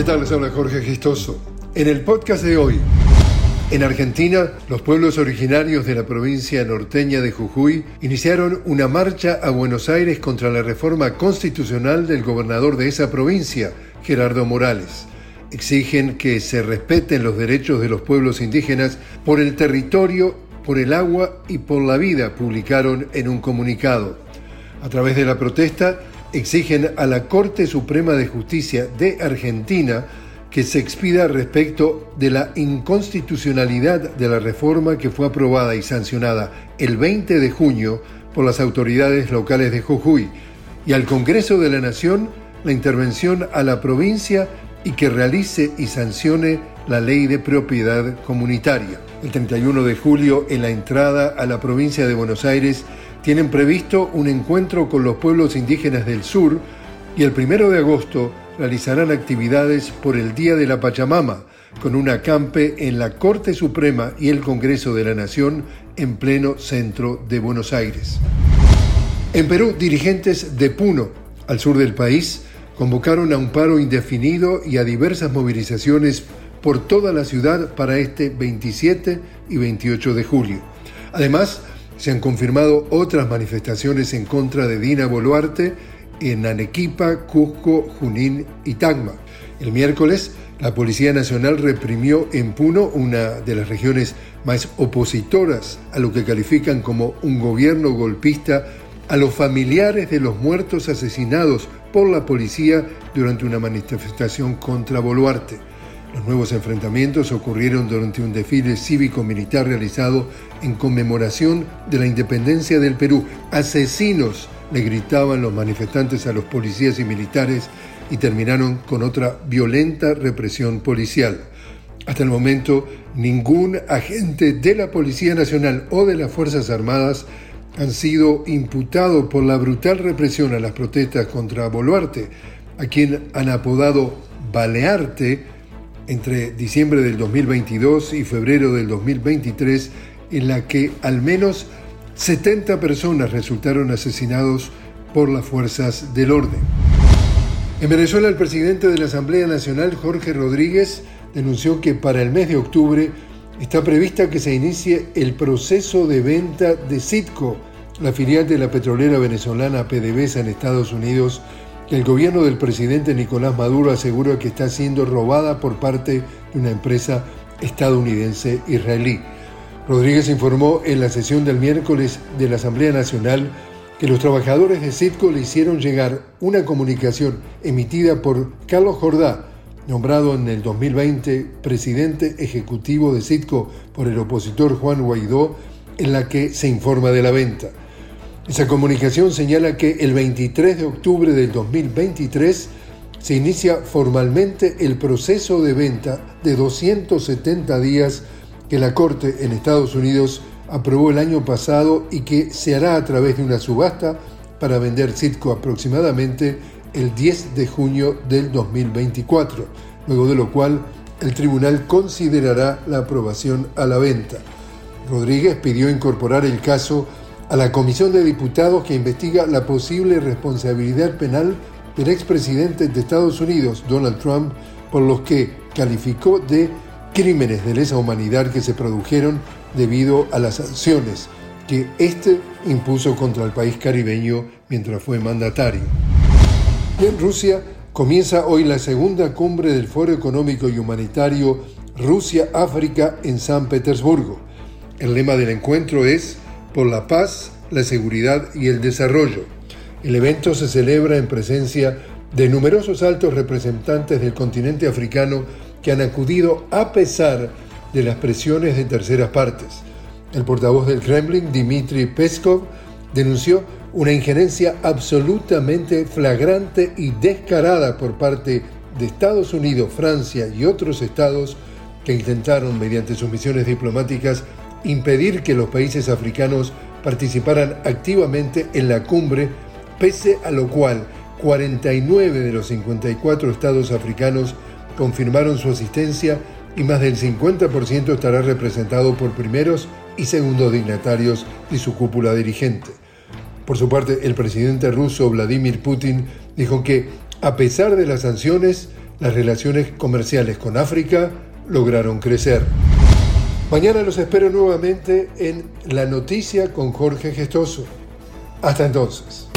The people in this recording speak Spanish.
¿Qué tal? Les habla Jorge Gistoso. En el podcast de hoy, en Argentina, los pueblos originarios de la provincia norteña de Jujuy iniciaron una marcha a Buenos Aires contra la reforma constitucional del gobernador de esa provincia, Gerardo Morales. Exigen que se respeten los derechos de los pueblos indígenas por el territorio, por el agua y por la vida, publicaron en un comunicado. A través de la protesta, exigen a la Corte Suprema de Justicia de Argentina que se expida respecto de la inconstitucionalidad de la reforma que fue aprobada y sancionada el 20 de junio por las autoridades locales de Jujuy y al Congreso de la Nación la intervención a la provincia y que realice y sancione la ley de propiedad comunitaria. El 31 de julio, en la entrada a la provincia de Buenos Aires, tienen previsto un encuentro con los pueblos indígenas del sur y el 1 de agosto realizarán actividades por el Día de la Pachamama, con un acampe en la Corte Suprema y el Congreso de la Nación en pleno centro de Buenos Aires. En Perú, dirigentes de Puno, al sur del país, convocaron a un paro indefinido y a diversas movilizaciones por toda la ciudad para este 27 y 28 de julio. Además, se han confirmado otras manifestaciones en contra de Dina Boluarte en Arequipa, Cusco, Junín y Tacna. El miércoles, la Policía Nacional reprimió en Puno, una de las regiones más opositoras a lo que califican como un gobierno golpista, a los familiares de los muertos asesinados por la policía durante una manifestación contra Boluarte. Los nuevos enfrentamientos ocurrieron durante un desfile cívico-militar realizado en conmemoración de la independencia del Perú. Asesinos le gritaban los manifestantes a los policías y militares y terminaron con otra violenta represión policial. Hasta el momento, ningún agente de la Policía Nacional o de las Fuerzas Armadas han sido imputado por la brutal represión a las protestas contra Boluarte, a quien han apodado Balearte entre diciembre del 2022 y febrero del 2023, en la que al menos 70 personas resultaron asesinados por las fuerzas del orden. En Venezuela, el presidente de la Asamblea Nacional, Jorge Rodríguez, denunció que para el mes de octubre está prevista que se inicie el proceso de venta de Citco, la filial de la petrolera venezolana PDVSA en Estados Unidos, el gobierno del presidente Nicolás Maduro asegura que está siendo robada por parte de una empresa estadounidense israelí. Rodríguez informó en la sesión del miércoles de la Asamblea Nacional que los trabajadores de Citco le hicieron llegar una comunicación emitida por Carlos Jordá, nombrado en el 2020 presidente ejecutivo de Citco por el opositor Juan Guaidó, en la que se informa de la venta. Esa comunicación señala que el 23 de octubre del 2023 se inicia formalmente el proceso de venta de 270 días que la Corte en Estados Unidos aprobó el año pasado y que se hará a través de una subasta para vender Citco aproximadamente el 10 de junio del 2024, luego de lo cual el tribunal considerará la aprobación a la venta. Rodríguez pidió incorporar el caso a la Comisión de Diputados que investiga la posible responsabilidad penal del expresidente de Estados Unidos, Donald Trump, por los que calificó de crímenes de lesa humanidad que se produjeron debido a las sanciones que éste impuso contra el país caribeño mientras fue mandatario. En Rusia comienza hoy la segunda cumbre del Foro Económico y Humanitario Rusia-África en San Petersburgo. El lema del encuentro es por la paz, la seguridad y el desarrollo. El evento se celebra en presencia de numerosos altos representantes del continente africano que han acudido a pesar de las presiones de terceras partes. El portavoz del Kremlin, Dmitry Peskov, denunció una injerencia absolutamente flagrante y descarada por parte de Estados Unidos, Francia y otros estados que intentaron, mediante sus misiones diplomáticas, impedir que los países africanos participaran activamente en la cumbre, pese a lo cual 49 de los 54 estados africanos confirmaron su asistencia y más del 50% estará representado por primeros y segundos dignatarios y su cúpula dirigente. Por su parte, el presidente ruso Vladimir Putin dijo que, a pesar de las sanciones, las relaciones comerciales con África lograron crecer. Mañana los espero nuevamente en La Noticia con Jorge Gestoso. Hasta entonces.